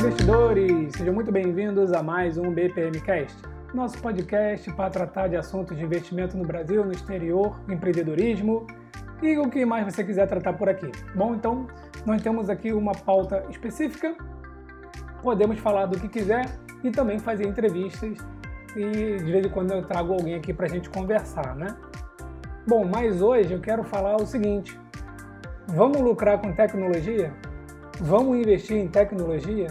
investidores! Sejam muito bem-vindos a mais um BPMcast, nosso podcast para tratar de assuntos de investimento no Brasil, no exterior, empreendedorismo e o que mais você quiser tratar por aqui. Bom, então nós temos aqui uma pauta específica, podemos falar do que quiser e também fazer entrevistas e de vez em quando eu trago alguém aqui para a gente conversar, né? Bom, mas hoje eu quero falar o seguinte: vamos lucrar com tecnologia? Vamos investir em tecnologia?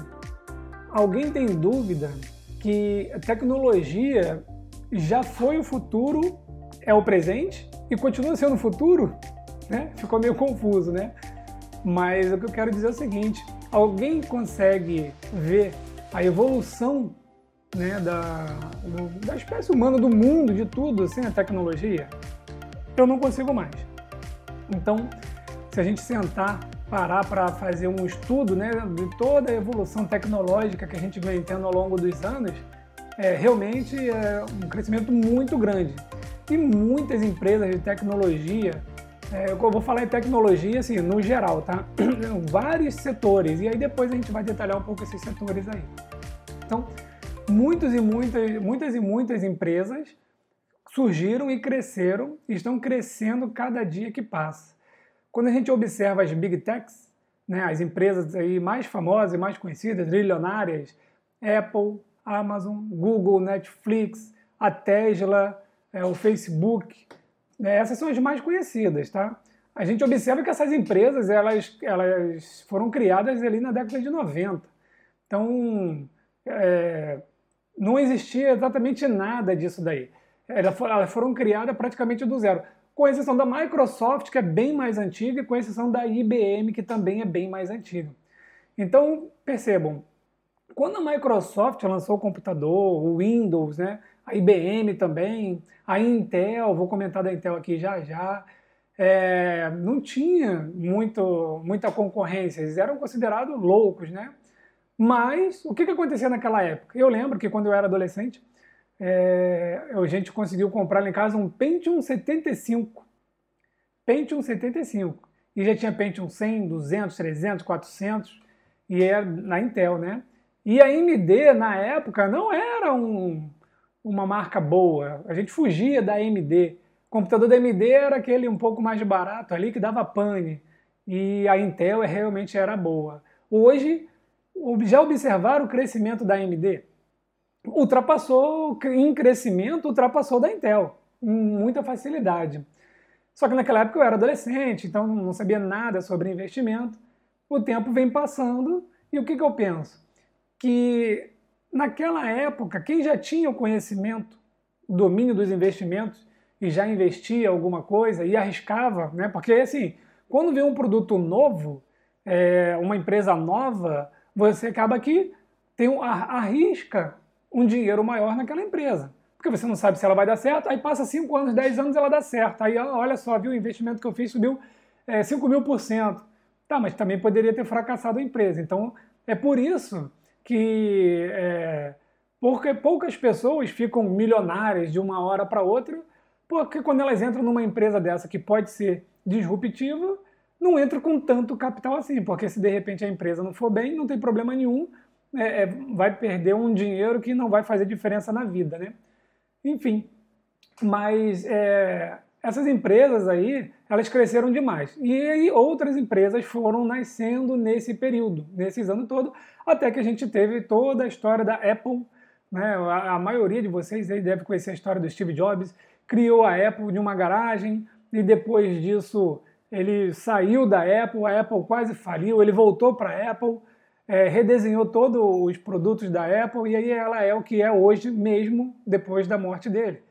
Alguém tem dúvida que a tecnologia já foi o futuro, é o presente e continua sendo o futuro? Né? Ficou meio confuso, né? Mas o que eu quero dizer é o seguinte: alguém consegue ver a evolução né, da, do, da espécie humana, do mundo, de tudo, sem a tecnologia? Eu não consigo mais. Então, se a gente sentar parar para fazer um estudo né, de toda a evolução tecnológica que a gente vem tendo ao longo dos anos, é realmente é um crescimento muito grande. E muitas empresas de tecnologia, é, eu vou falar em tecnologia assim, no geral, tá? Vários setores, e aí depois a gente vai detalhar um pouco esses setores aí. Então, muitos e muitas, muitas e muitas empresas surgiram e cresceram, e estão crescendo cada dia que passa. Quando a gente observa as big techs, né, as empresas aí mais famosas e mais conhecidas, trilionárias, Apple, Amazon, Google, Netflix, a Tesla, é, o Facebook, né, essas são as mais conhecidas, tá? A gente observa que essas empresas elas, elas foram criadas ali na década de 90. Então, é, não existia exatamente nada disso daí. Elas foram criadas praticamente do zero com exceção da Microsoft, que é bem mais antiga, e com exceção da IBM, que também é bem mais antiga. Então, percebam, quando a Microsoft lançou o computador, o Windows, né, a IBM também, a Intel, vou comentar da Intel aqui já já, é, não tinha muito, muita concorrência, eles eram considerados loucos, né? Mas o que, que acontecia naquela época? Eu lembro que quando eu era adolescente, é, a gente conseguiu comprar lá em casa um Pentium 75. Pentium 75. E já tinha Pentium 100, 200, 300, 400, e era na Intel, né? E a AMD, na época, não era um, uma marca boa. A gente fugia da AMD. O computador da AMD era aquele um pouco mais barato ali, que dava pane. E a Intel realmente era boa. Hoje, já observaram o crescimento da AMD? Ultrapassou, em crescimento, ultrapassou da Intel, com muita facilidade. Só que naquela época eu era adolescente, então não sabia nada sobre investimento. O tempo vem passando e o que, que eu penso? Que naquela época, quem já tinha o conhecimento, o domínio dos investimentos e já investia alguma coisa e arriscava, né? Porque assim, quando vê um produto novo, é, uma empresa nova, você acaba que tem um, arrisca um dinheiro maior naquela empresa. Porque você não sabe se ela vai dar certo, aí passa 5 anos, 10 anos ela dá certo. Aí, olha só, viu, o investimento que eu fiz subiu é, 5 mil por cento. Tá, mas também poderia ter fracassado a empresa. Então, é por isso que é, porque poucas pessoas ficam milionárias de uma hora para outra, porque quando elas entram numa empresa dessa que pode ser disruptiva, não entra com tanto capital assim, porque se de repente a empresa não for bem, não tem problema nenhum, é, é, vai perder um dinheiro que não vai fazer diferença na vida, né? Enfim, mas é, essas empresas aí, elas cresceram demais. E aí outras empresas foram nascendo nesse período, nesses anos todos, até que a gente teve toda a história da Apple, né? A, a maioria de vocês aí deve conhecer a história do Steve Jobs, criou a Apple de uma garagem e depois disso ele saiu da Apple, a Apple quase faliu, ele voltou para a Apple, é, redesenhou todos os produtos da Apple e aí ela é o que é hoje mesmo depois da morte dele.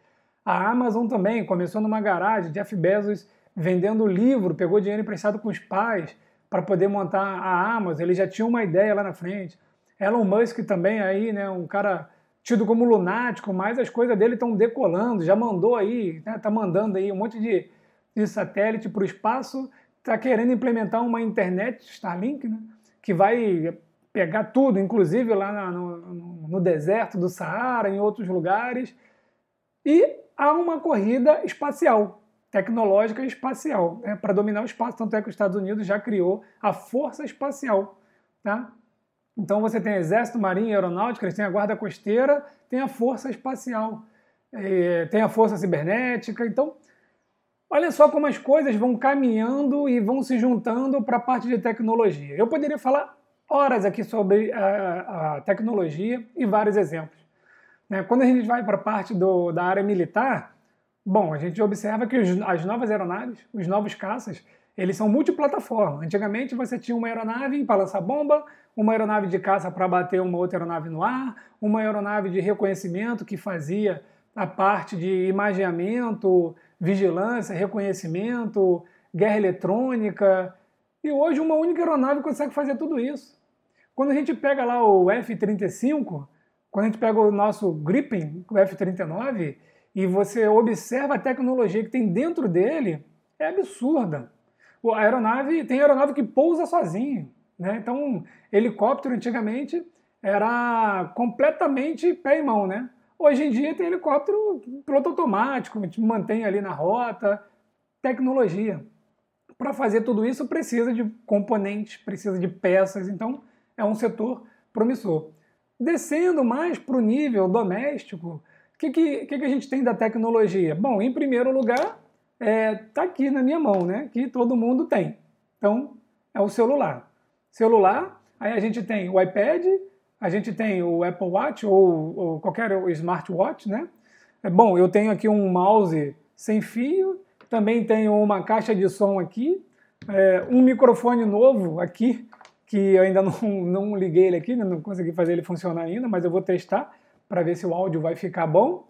A Amazon também começou numa garagem, Jeff Bezos vendendo livro, pegou dinheiro emprestado com os pais para poder montar a Amazon, ele já tinha uma ideia lá na frente. Elon Musk também aí, né, um cara tido como lunático, mas as coisas dele estão decolando, já mandou aí, né, tá mandando aí um monte de, de satélite para o espaço, está querendo implementar uma internet Starlink, né, que vai pegar tudo, inclusive lá no, no, deserto do Saara, em outros lugares. E há uma corrida espacial, tecnológica espacial, né, para dominar o espaço. Tanto é que os Estados Unidos já criou a Força Espacial. Tá? Então você tem Exército, Marinha e Aeronáutica, eles têm a Guarda Costeira, tem a Força Espacial, é, tem a Força Cibernética. Então, olha só como as coisas vão caminhando e vão se juntando para a parte de tecnologia. Eu poderia falar horas aqui sobre a, a tecnologia e vários exemplos. Né? Quando a gente vai para a parte do, da área militar, bom, a gente observa que os, as novas aeronaves, os novos caças, eles são multiplataforma. Antigamente você tinha uma aeronave para lançar bomba, uma aeronave de caça para bater uma outra aeronave no ar, uma aeronave de reconhecimento que fazia a parte de imageamento, vigilância, reconhecimento, guerra eletrônica. E hoje uma única aeronave consegue fazer tudo isso. Quando a gente pega lá o F-35, quando a gente pega o nosso Gripen, o F-39, e você observa a tecnologia que tem dentro dele, é absurda a aeronave tem aeronave que pousa sozinho. Né? Então, helicóptero antigamente era completamente pé e mão. Né? Hoje em dia tem helicóptero piloto automático, mantém ali na rota, tecnologia. Para fazer tudo isso precisa de componentes, precisa de peças, então é um setor promissor. Descendo mais para o nível doméstico, o que, que, que, a gente tem da tecnologia? Bom, em primeiro lugar, está é, tá aqui na minha mão, né? Que todo mundo tem. Então, é o celular. Celular, aí a gente tem o iPad, a gente tem o Apple Watch ou, ou qualquer smartwatch, né? É, bom, eu tenho aqui um mouse sem fio, também tenho uma caixa de som aqui, é, um microfone novo aqui, que eu ainda não, não liguei ele aqui, né? não consegui fazer ele funcionar ainda, mas eu vou testar para ver se o áudio vai ficar bom.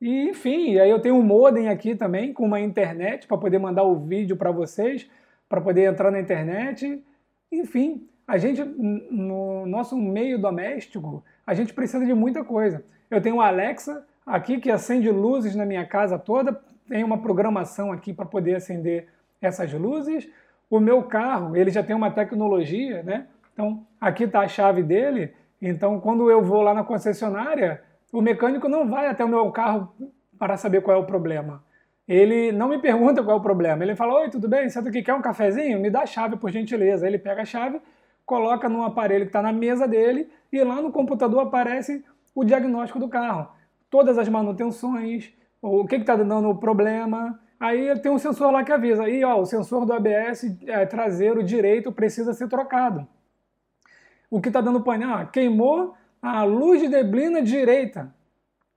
E enfim, aí eu tenho um modem aqui também com uma internet para poder mandar o vídeo para vocês, para poder entrar na internet. Enfim, a gente no nosso meio doméstico, a gente precisa de muita coisa. Eu tenho o Alexa aqui que acende luzes na minha casa toda, tem uma programação aqui para poder acender essas luzes. O meu carro, ele já tem uma tecnologia, né? Então, aqui está a chave dele. Então, quando eu vou lá na concessionária, o mecânico não vai até o meu carro para saber qual é o problema. Ele não me pergunta qual é o problema. Ele fala: Oi, tudo bem? Senta aqui, quer um cafezinho? Me dá a chave, por gentileza. Ele pega a chave, coloca no aparelho que está na mesa dele e lá no computador aparece o diagnóstico do carro. Todas as manutenções, o que está dando o problema. Aí tem um sensor lá que avisa: aí, ó, o sensor do ABS é, traseiro direito precisa ser trocado. O que está dando painel? Ah, queimou a luz de neblina direita,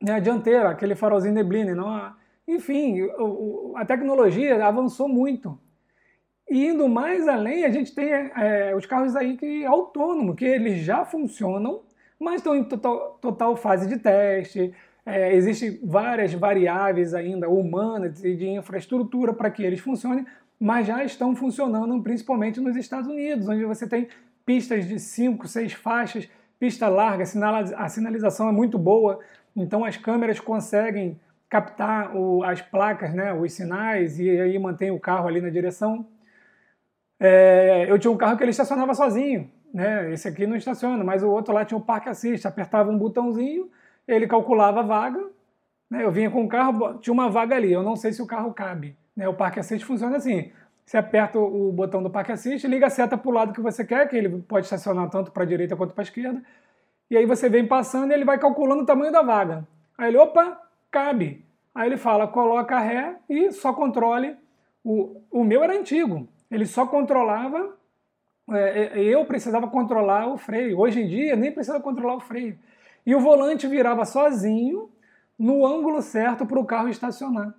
né, a dianteira, aquele farolzinho neblina. Não a... Enfim, a tecnologia avançou muito. E indo mais além, a gente tem é, os carros aí que autônomos, que eles já funcionam, mas estão em total, total fase de teste. É, Existem várias variáveis ainda humanas e de infraestrutura para que eles funcionem, mas já estão funcionando principalmente nos Estados Unidos, onde você tem pistas de 5, 6 faixas pista larga, a sinalização é muito boa, então as câmeras conseguem captar o, as placas, né, os sinais, e aí mantém o carro ali na direção. É, eu tinha um carro que ele estacionava sozinho, né, esse aqui não estaciona, mas o outro lá tinha o parque assist, apertava um botãozinho, ele calculava a vaga, né, eu vinha com o carro, tinha uma vaga ali, eu não sei se o carro cabe. Né, o parque assist funciona assim, você aperta o botão do Parque Assist, liga a seta para o lado que você quer, que ele pode estacionar tanto para a direita quanto para a esquerda. E aí você vem passando e ele vai calculando o tamanho da vaga. Aí ele, opa, cabe. Aí ele fala, coloca ré e só controle. O, o meu era antigo, ele só controlava, é, é, eu precisava controlar o freio. Hoje em dia nem precisa controlar o freio. E o volante virava sozinho no ângulo certo para o carro estacionar.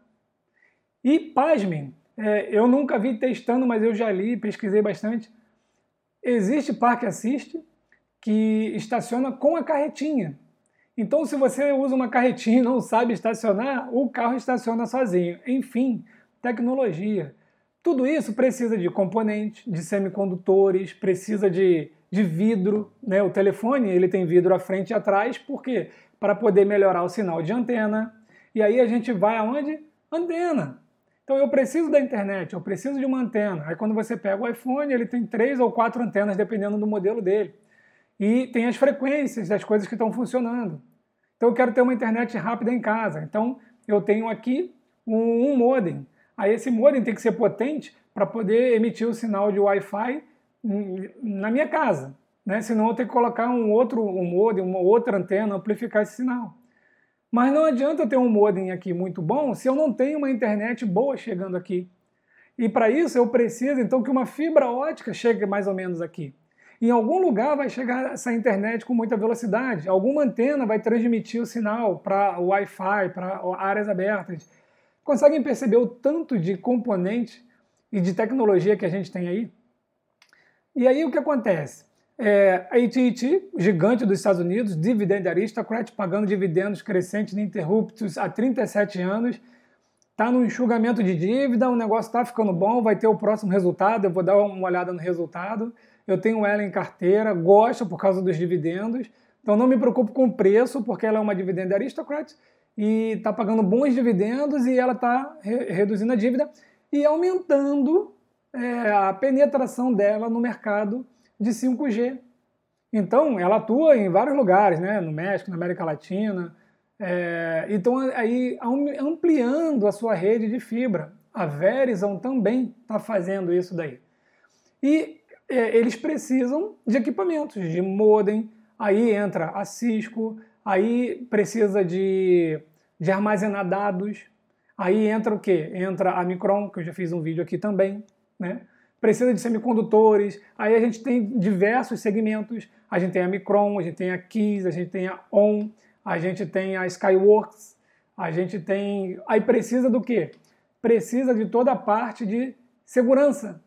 E pasmem, é, eu nunca vi testando, mas eu já li, pesquisei bastante. Existe Parque Assist que estaciona com a carretinha. Então, se você usa uma carretinha e não sabe estacionar, o carro estaciona sozinho. Enfim, tecnologia. Tudo isso precisa de componentes, de semicondutores, precisa de, de vidro. Né? O telefone ele tem vidro à frente e atrás, por quê? Para poder melhorar o sinal de antena. E aí a gente vai aonde? Antena. Então eu preciso da internet, eu preciso de uma antena. Aí quando você pega o iPhone, ele tem três ou quatro antenas, dependendo do modelo dele. E tem as frequências das coisas que estão funcionando. Então eu quero ter uma internet rápida em casa. Então eu tenho aqui um, um modem. Aí esse modem tem que ser potente para poder emitir o sinal de Wi-Fi na minha casa. né? senão eu tenho que colocar um outro um modem, uma outra antena, amplificar esse sinal. Mas não adianta eu ter um modem aqui muito bom se eu não tenho uma internet boa chegando aqui. E para isso eu preciso então que uma fibra ótica chegue mais ou menos aqui. Em algum lugar vai chegar essa internet com muita velocidade, alguma antena vai transmitir o sinal para o Wi-Fi, para áreas abertas. Conseguem perceber o tanto de componente e de tecnologia que a gente tem aí? E aí o que acontece? É, a AT&T, gigante dos Estados Unidos, dividend aristocrat, pagando dividendos crescentes ininterruptos há 37 anos, está no enxugamento de dívida, o negócio está ficando bom, vai ter o próximo resultado, eu vou dar uma olhada no resultado. Eu tenho ela em carteira, gosto por causa dos dividendos, então não me preocupo com o preço, porque ela é uma dividend aristocrat e está pagando bons dividendos e ela está re reduzindo a dívida e aumentando é, a penetração dela no mercado de 5G. Então, ela atua em vários lugares, né? no México, na América Latina. É, então, aí ampliando a sua rede de fibra. A Verizon também está fazendo isso daí. E é, eles precisam de equipamentos, de modem, aí entra a Cisco, aí precisa de, de armazenar dados, aí entra o quê? Entra a Micron, que eu já fiz um vídeo aqui também, né? Precisa de semicondutores, aí a gente tem diversos segmentos, a gente tem a Micron, a gente tem a Keys, a gente tem a ON, a gente tem a Skyworks, a gente tem... Aí precisa do quê? Precisa de toda a parte de segurança.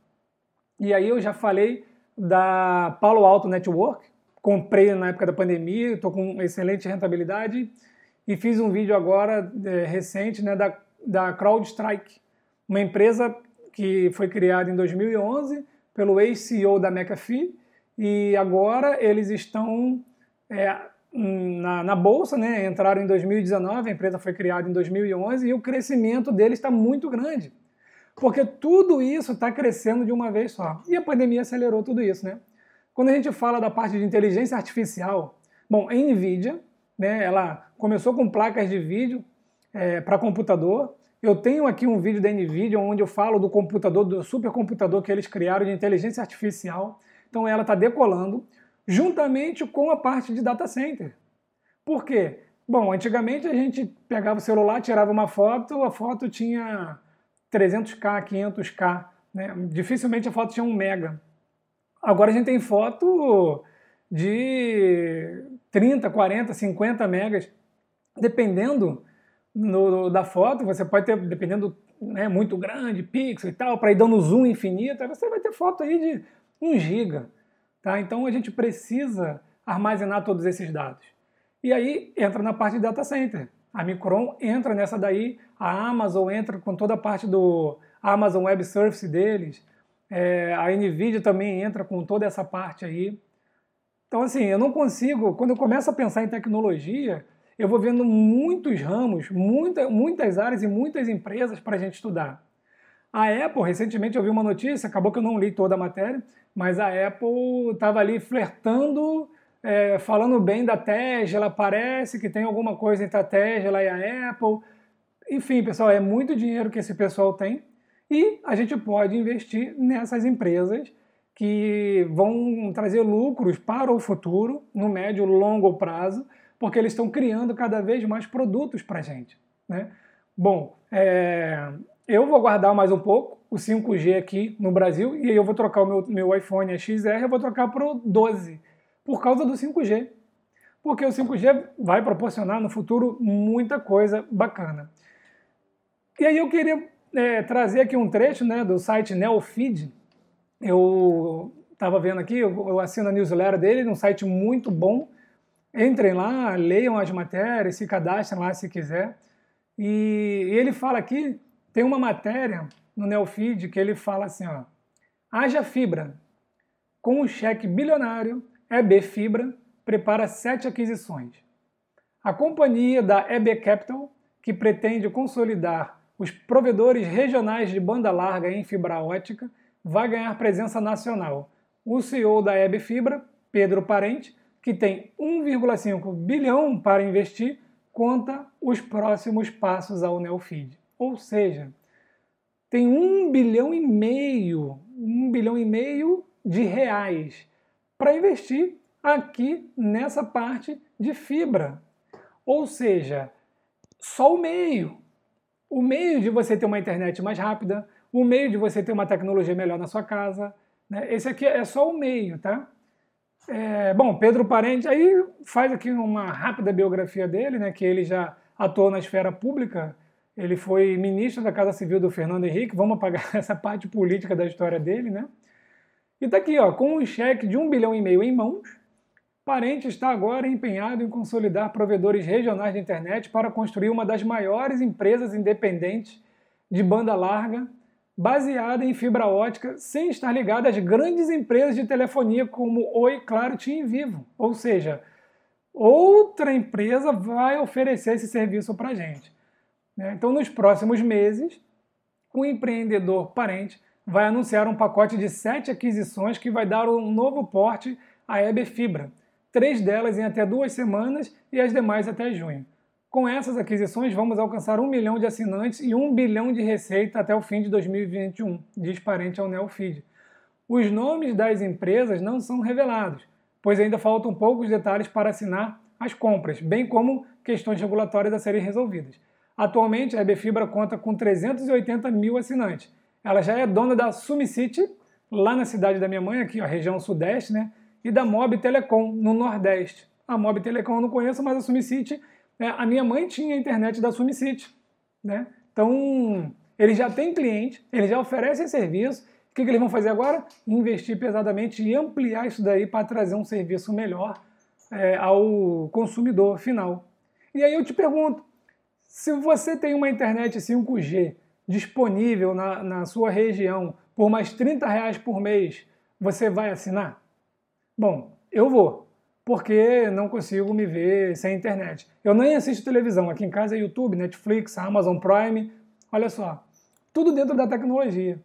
E aí eu já falei da Palo Alto Network, comprei na época da pandemia, estou com excelente rentabilidade e fiz um vídeo agora é, recente né, da, da CrowdStrike, uma empresa que foi criada em 2011 pelo ex-CEO da McAfee e agora eles estão é, na, na, bolsa, né, entraram em 2019, a empresa foi criada em 2011 e o crescimento deles está muito grande, porque tudo isso está crescendo de uma vez só. E a pandemia acelerou tudo isso, né? Quando a gente fala da parte de inteligência artificial, bom, a NVIDIA, né, ela começou com placas de vídeo é, para computador. Eu tenho aqui um vídeo da NVIDIA onde eu falo do computador, do supercomputador que eles criaram de inteligência artificial. Então ela está decolando, juntamente com a parte de data center. Por quê? Bom, antigamente a gente pegava o celular, tirava uma foto, a foto tinha 300k, 500k, né? dificilmente a foto tinha um mega. Agora a gente tem foto de 30, 40, 50 megas, dependendo no, da foto, você pode ter, dependendo, né, muito grande, pixel e tal, para ir dando zoom infinito, você vai ter foto aí de 1 giga. Tá? Então a gente precisa armazenar todos esses dados. E aí entra na parte de data center. A Micron entra nessa daí, a Amazon entra com toda a parte do Amazon Web Service deles, é, a NVIDIA também entra com toda essa parte aí. Então, assim, eu não consigo, quando eu começo a pensar em tecnologia, eu vou vendo muitos ramos, muita, muitas áreas e muitas empresas para a gente estudar. A Apple, recentemente eu vi uma notícia, acabou que eu não li toda a matéria, mas a Apple estava ali flertando, é, falando bem da Tesla, parece que tem alguma coisa entre a Tesla e a Apple. Enfim, pessoal, é muito dinheiro que esse pessoal tem e a gente pode investir nessas empresas que vão trazer lucros para o futuro, no médio e longo prazo, porque eles estão criando cada vez mais produtos para a gente. Né? Bom, é, eu vou guardar mais um pouco o 5G aqui no Brasil e aí eu vou trocar o meu, meu iPhone XR, eu vou trocar para o 12, por causa do 5G. Porque o 5G vai proporcionar no futuro muita coisa bacana. E aí eu queria é, trazer aqui um trecho né, do site Neofeed. Eu estava vendo aqui, eu, eu assino a newsletter dele, um site muito bom. Entrem lá, leiam as matérias, se cadastrem lá se quiser. E, ele fala aqui, tem uma matéria no Neofeed que ele fala assim, ó, haja fibra. Com o cheque bilionário, EB Fibra prepara sete aquisições. A companhia da EB Capital, que pretende consolidar os provedores regionais de banda larga em fibra ótica vai ganhar presença nacional. O CEO da EB Fibra, Pedro Parente, que tem 1,5 bilhão para investir, conta os próximos passos ao Neofeed. Ou seja, tem um bilhão e meio, um bilhão e meio de reais para investir aqui nessa parte de fibra. Ou seja, só o meio. O meio de você ter uma internet mais rápida, o meio de você ter uma tecnologia melhor na sua casa. Né? Esse aqui é só o meio, tá? É, bom, Pedro Parente aí faz aqui uma rápida biografia dele, né? Que ele já atuou na esfera pública. Ele foi ministro da Casa Civil do Fernando Henrique. Vamos apagar essa parte política da história dele, né? E tá aqui, ó, com um cheque de um bilhão e meio em mãos, Parente está agora empenhado em consolidar provedores regionais de internet para construir uma das maiores empresas independentes de banda larga, baseada em fibra ótica, sem estar ligada às grandes empresas de telefonia como Oi, Claro, TIM e Vivo. Ou seja, outra empresa vai oferecer esse serviço para a gente. Né? Então, nos próximos meses, o empreendedor Parente vai anunciar um pacote de sete aquisições que vai dar um novo porte à EB Fibra três delas em até duas semanas e as demais até junho. Com essas aquisições, vamos alcançar um milhão de assinantes e um bilhão de receita até o fim de 2021, diz parente ao Neofeed. Os nomes das empresas não são revelados, pois ainda faltam poucos detalhes para assinar as compras, bem como questões regulatórias a serem resolvidas. Atualmente, a EBFibra conta com 380 mil assinantes. Ela já é dona da Sumicity, lá na cidade da minha mãe, aqui, a região sudeste, né? e da Mob Telecom, no Nordeste. A Mob Telecom eu não conheço, mas a SumiCity, né, a minha mãe tinha a internet da SumiCity. Né? Então, eles já têm cliente, eles já oferecem serviço. O que, que eles vão fazer agora? Investir pesadamente e ampliar isso daí para trazer um serviço melhor é, ao consumidor final. E aí eu te pergunto, se você tem uma internet 5G disponível na, na sua região por mais 30 reais por mês, você vai assinar? Bom, eu vou, porque não consigo me ver sem internet. Eu nem assisto televisão, aqui em casa é YouTube, Netflix, Amazon Prime, olha só, tudo dentro da tecnologia.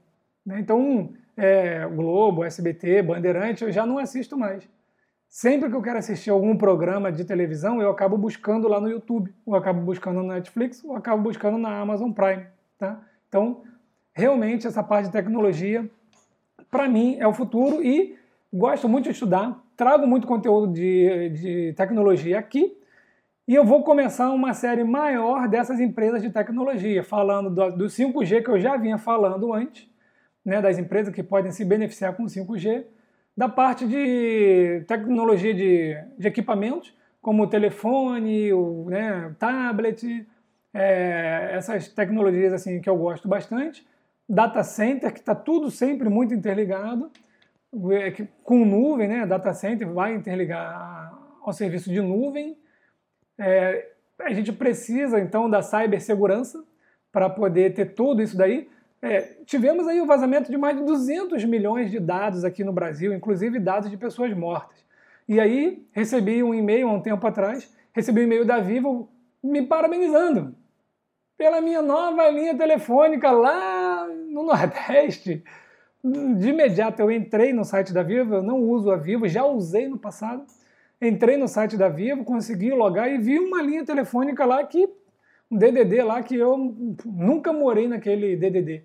Né? Então, é, Globo, SBT, Bandeirante, eu já não assisto mais. Sempre que eu quero assistir algum programa de televisão, eu acabo buscando lá no YouTube, ou acabo buscando na Netflix, ou acabo buscando na Amazon Prime. Tá? Então, realmente, essa parte de tecnologia, para mim, é o futuro e gosto muito de estudar, trago muito conteúdo de, de tecnologia aqui e eu vou começar uma série maior dessas empresas de tecnologia, falando do, do 5G que eu já vinha falando antes, né, das empresas que podem se beneficiar com o 5G, da parte de tecnologia de, de equipamentos, como o telefone, o né, tablet, é, essas tecnologias assim que eu gosto bastante, data center, que está tudo sempre muito interligado, com nuvem, né, data center vai interligar ao serviço de nuvem. É, a gente precisa então da cibersegurança para poder ter tudo isso daí. É, tivemos aí o vazamento de mais de 200 milhões de dados aqui no Brasil, inclusive dados de pessoas mortas. E aí recebi um e-mail há um tempo atrás, recebi um e-mail da Vivo me parabenizando pela minha nova linha telefônica lá no Nordeste. De imediato eu entrei no site da Vivo, eu não uso a Vivo, já usei no passado. Entrei no site da Vivo, consegui logar e vi uma linha telefônica lá que um DDD lá que eu nunca morei naquele DDD.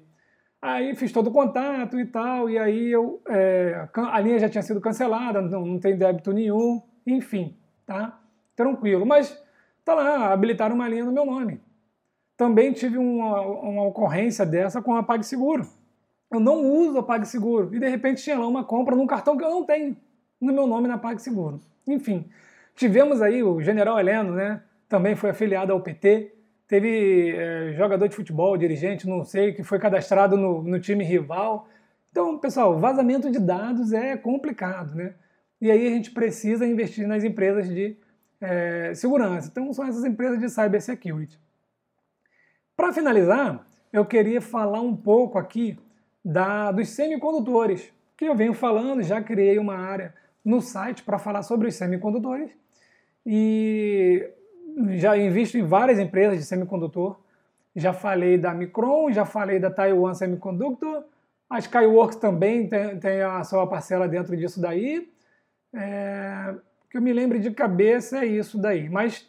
Aí fiz todo o contato e tal, e aí eu, é, a linha já tinha sido cancelada, não, não tem débito nenhum, enfim, tá? Tranquilo. Mas tá lá, habilitaram uma linha no meu nome. Também tive uma, uma ocorrência dessa com a PagSeguro eu não uso a PagSeguro. E de repente tinha lá uma compra num cartão que eu não tenho no meu nome na PagSeguro. Enfim, tivemos aí o General Heleno, né? Também foi afiliado ao PT. Teve é, jogador de futebol, dirigente, não sei, que foi cadastrado no, no time rival. Então, pessoal, vazamento de dados é complicado, né? E aí a gente precisa investir nas empresas de é, segurança. Então, são essas empresas de cybersecurity. Para finalizar, eu queria falar um pouco aqui da, dos semicondutores, que eu venho falando, já criei uma área no site para falar sobre os semicondutores e já invisto em várias empresas de semicondutor. Já falei da Micron, já falei da Taiwan Semiconductor, a Skyworks também tem, tem a sua parcela dentro disso daí. É, que eu me lembre de cabeça é isso daí, mas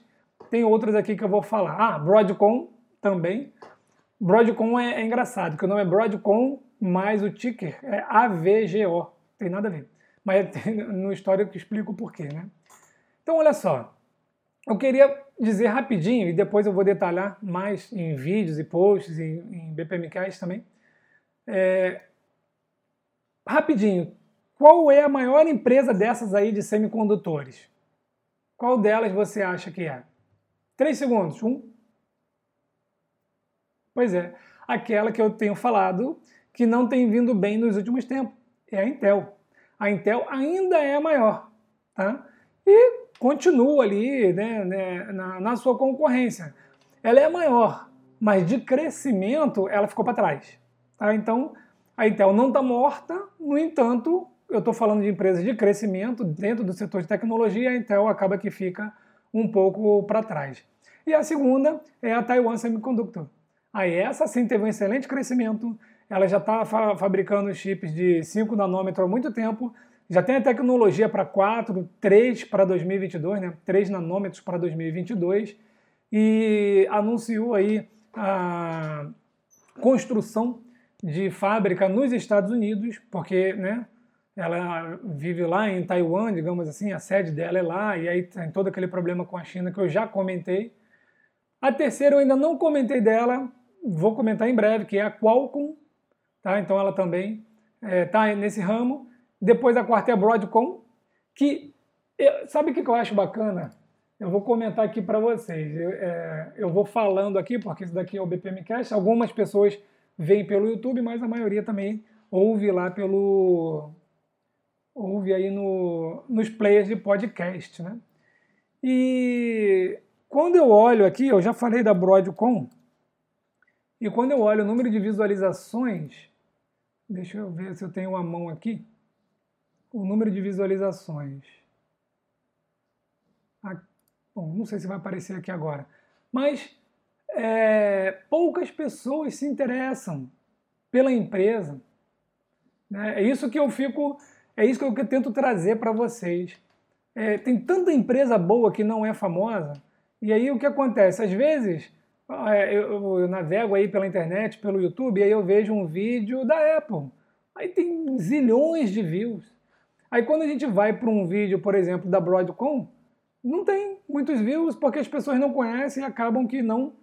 tem outras aqui que eu vou falar. Ah, Broadcom também. Broadcom é, é engraçado, porque o nome é Broadcom mas o ticker é AVGO, tem nada a ver. mas no histórico eu explico o porquê, né? Então, olha só, eu queria dizer rapidinho, e depois eu vou detalhar mais em vídeos e posts, em, em BPMcast também. É, rapidinho, qual é a maior empresa dessas aí de semicondutores? Qual delas você acha que é? Três segundos. Um. Pois é, aquela que eu tenho falado que não tem vindo bem nos últimos tempos. É a Intel. A Intel ainda é maior. Tá? E continua ali né, né, na, na sua concorrência. Ela é maior, mas de crescimento ela ficou para trás. Tá? Então, a Intel não está morta, no entanto, eu estou falando de empresas de crescimento dentro do setor de tecnologia, a Intel acaba que fica um pouco para trás. E a segunda é a Taiwan Semiconductor. Aí essa sim teve um excelente crescimento, ela já está fa fabricando chips de 5 nanômetros há muito tempo, já tem a tecnologia para 4, 3 para 2022, né? 3 nanômetros para 2022, e anunciou aí a construção de fábrica nos Estados Unidos, porque né, ela vive lá em Taiwan, digamos assim, a sede dela é lá, e aí tem todo aquele problema com a China que eu já comentei. A terceira eu ainda não comentei dela, vou comentar em breve, que é a Qualcomm, tá? Então ela também está é, nesse ramo. Depois a quarta é a Broadcom, que eu, sabe o que eu acho bacana? Eu vou comentar aqui para vocês. Eu, é, eu, vou falando aqui, porque isso daqui é o BPMcast. Algumas pessoas veem pelo YouTube, mas a maioria também ouve lá pelo. ouve aí no, nos players de podcast, né? E quando eu olho aqui, eu já falei da Broadcom, e quando eu olho o número de visualizações, deixa eu ver se eu tenho uma mão aqui o número de visualizações. Ah, bom, não sei se vai aparecer aqui agora, mas é, poucas pessoas se interessam pela empresa. Né? É isso que eu fico, é isso que eu tento trazer para vocês. É, tem tanta empresa boa que não é famosa, e aí o que acontece? Às vezes é, eu, eu navego aí pela internet, pelo YouTube, e aí eu vejo um vídeo da Apple. Aí tem zilhões de views. Aí quando a gente vai para um vídeo, por exemplo, da Broadcom, não tem muitos views porque as pessoas não conhecem e acabam que não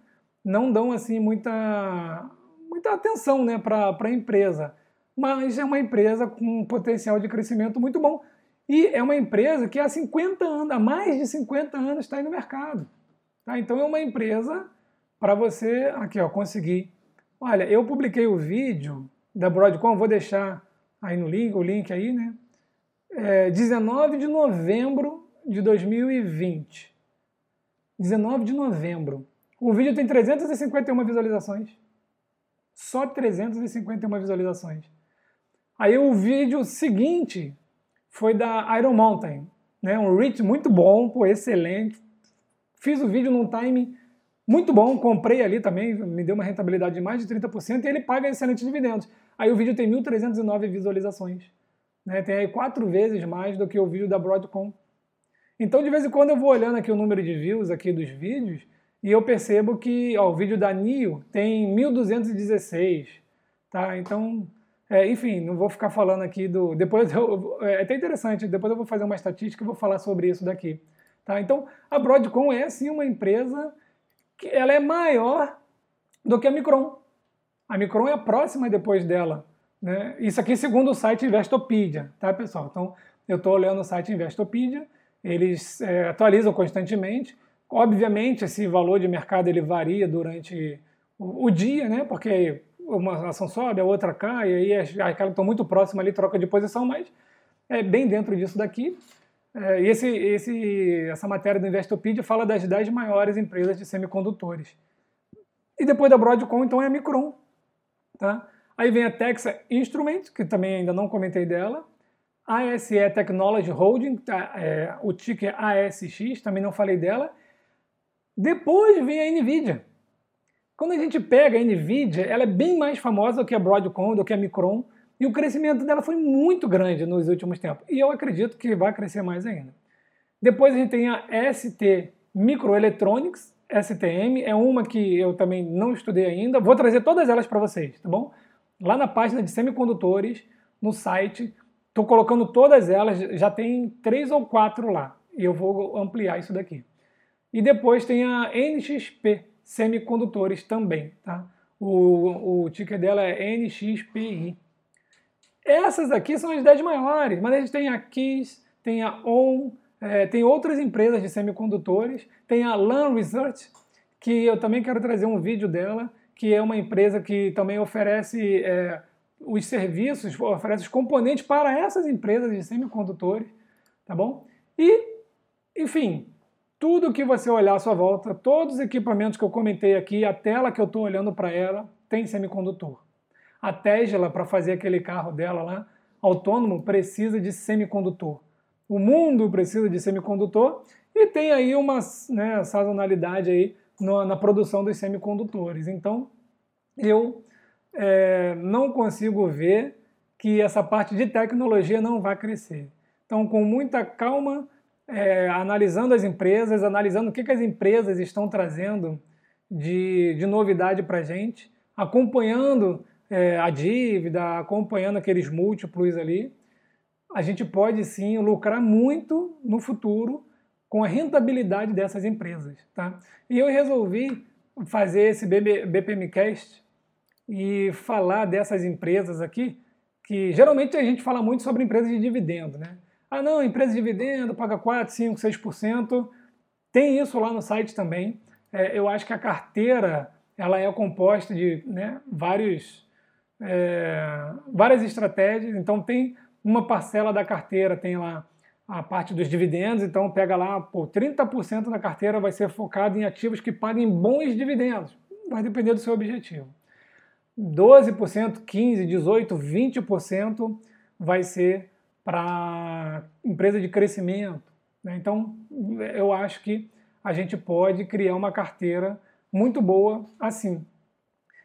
não dão assim muita muita atenção, né, para a empresa. Mas é uma empresa com um potencial de crescimento muito bom. E é uma empresa que há 50 anos, há mais de 50 anos está aí no mercado. Tá? Então é uma empresa para você aqui, ó, conseguir. Olha, eu publiquei o vídeo da Broadcom, vou deixar aí no link, o link aí, né? é, 19 de novembro de 2020. 19 de novembro. O vídeo tem 351 visualizações. Só 351 visualizações. Aí o vídeo seguinte foi da Iron Mountain. Né? Um reach muito bom, pô, excelente. Fiz o vídeo num time muito bom, comprei ali também, me deu uma rentabilidade de mais de 30% e ele paga excelentes dividendos. Aí o vídeo tem 1.309 visualizações. Né? Tem aí quatro vezes mais do que o vídeo da Broadcom. Então, de vez em quando, eu vou olhando aqui o número de views aqui dos vídeos e eu percebo que ó, o vídeo da NIO tem 1216. Tá? Então, é, enfim, não vou ficar falando aqui do. Depois eu, é até interessante, depois eu vou fazer uma estatística e vou falar sobre isso daqui. Tá? Então, a Broadcom é sim uma empresa ela é maior do que a Micron. A Micron é a próxima depois dela. Né? Isso aqui segundo o site Investopedia, tá, pessoal? Então, eu estou olhando o site Investopedia, eles é, atualizam constantemente. Obviamente, esse valor de mercado ele varia durante o, o dia, né? Porque uma ação sobe, a outra cai, e aí aquela estão muito próxima ali, troca de posição, mas é bem dentro disso daqui. É, e esse, esse, essa matéria do Investopedia fala das 10 maiores empresas de semicondutores. E depois da Broadcom, então, é a Micron. Tá? Aí vem a Texas Instruments, que também ainda não comentei dela. ASE Technology Holding, tá, é, o ticker ASX, também não falei dela. Depois vem a NVIDIA. Quando a gente pega a NVIDIA, ela é bem mais famosa do que a Broadcom, do que a Micron, e o crescimento dela foi muito grande nos últimos tempos. E eu acredito que vai crescer mais ainda. Depois a gente tem a ST Microelectronics, STM, é uma que eu também não estudei ainda. Vou trazer todas elas para vocês, tá bom? lá na página de semicondutores, no site, Estou colocando todas elas, já tem três ou quatro lá. E eu vou ampliar isso daqui. E depois tem a NXP Semicondutores também, tá? O, o ticker dela é NXPI. Essas aqui são as 10 maiores, mas a gente tem a KISS, tem a ON, é, tem outras empresas de semicondutores, tem a LAN Research, que eu também quero trazer um vídeo dela, que é uma empresa que também oferece é, os serviços, oferece os componentes para essas empresas de semicondutores, tá bom? E, enfim, tudo que você olhar à sua volta, todos os equipamentos que eu comentei aqui, a tela que eu estou olhando para ela, tem semicondutor. A Tesla, para fazer aquele carro dela lá, autônomo, precisa de semicondutor. O mundo precisa de semicondutor e tem aí uma né, sazonalidade aí na, na produção dos semicondutores. Então, eu é, não consigo ver que essa parte de tecnologia não vai crescer. Então, com muita calma, é, analisando as empresas, analisando o que, que as empresas estão trazendo de, de novidade para a gente, acompanhando é, a dívida, acompanhando aqueles múltiplos ali, a gente pode sim lucrar muito no futuro com a rentabilidade dessas empresas. Tá? E eu resolvi fazer esse BPMcast e falar dessas empresas aqui, que geralmente a gente fala muito sobre empresas de dividendo, né? Ah, não, empresa de dividendo paga 4, 5, 6%. Tem isso lá no site também. É, eu acho que a carteira ela é composta de né, vários, é, várias estratégias. Então tem uma parcela da carteira, tem lá a parte dos dividendos, então pega lá, pô, 30% da carteira vai ser focado em ativos que paguem bons dividendos. Vai depender do seu objetivo. 12%, 15%, 18%, 20% vai ser para empresa de crescimento. Né? Então, eu acho que a gente pode criar uma carteira muito boa assim.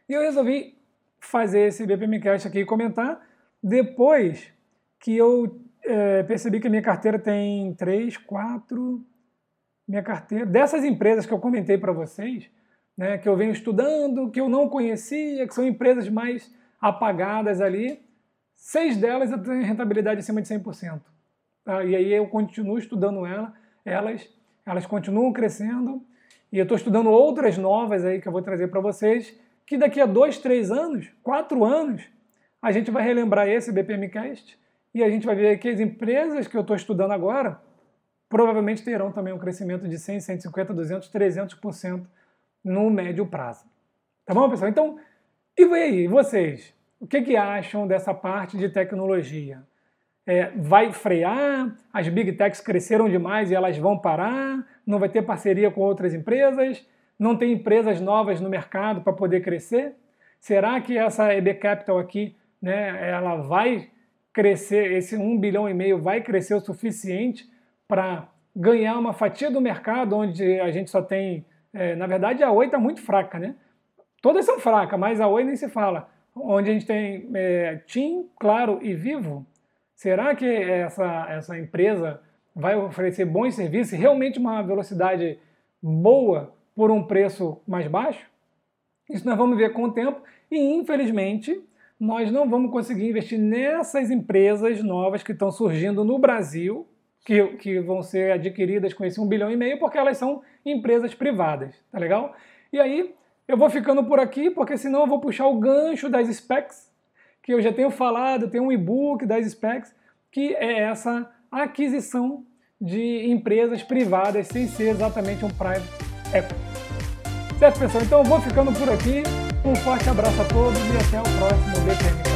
E eu resolvi fazer esse BPMcast aqui e comentar depois que eu é, percebi que a minha carteira tem três, quatro. Minha carteira. Dessas empresas que eu comentei para vocês, né, que eu venho estudando, que eu não conhecia, que são empresas mais apagadas ali, seis delas tenho rentabilidade acima de 100%. Tá? E aí eu continuo estudando ela, elas, elas continuam crescendo, e eu estou estudando outras novas aí que eu vou trazer para vocês, que daqui a dois, três anos, quatro anos, a gente vai relembrar esse BPMcast e a gente vai ver que as empresas que eu estou estudando agora provavelmente terão também um crescimento de 100, 150, 200, 300% no médio prazo. Tá bom, pessoal? Então, e aí, vocês? O que, que acham dessa parte de tecnologia? É, vai frear? As big techs cresceram demais e elas vão parar? Não vai ter parceria com outras empresas? Não tem empresas novas no mercado para poder crescer? Será que essa EB Capital aqui, né, ela vai crescer, esse 1 bilhão e meio vai crescer o suficiente para ganhar uma fatia do mercado onde a gente só tem é, na verdade, a Oi está muito fraca, né? Todas são fracas, mas a Oi nem se fala. Onde a gente tem é, TIM, Claro e Vivo, será que essa, essa empresa vai oferecer bons serviços, realmente uma velocidade boa por um preço mais baixo? Isso nós vamos ver com o tempo e, infelizmente, nós não vamos conseguir investir nessas empresas novas que estão surgindo no Brasil que, que vão ser adquiridas com esse 1 bilhão e meio, porque elas são empresas privadas, tá legal? E aí eu vou ficando por aqui, porque senão eu vou puxar o gancho das specs, que eu já tenho falado, tem um e-book das specs, que é essa aquisição de empresas privadas sem ser exatamente um private equity. Certo, pessoal? Então eu vou ficando por aqui. Um forte abraço a todos e até o próximo BPM.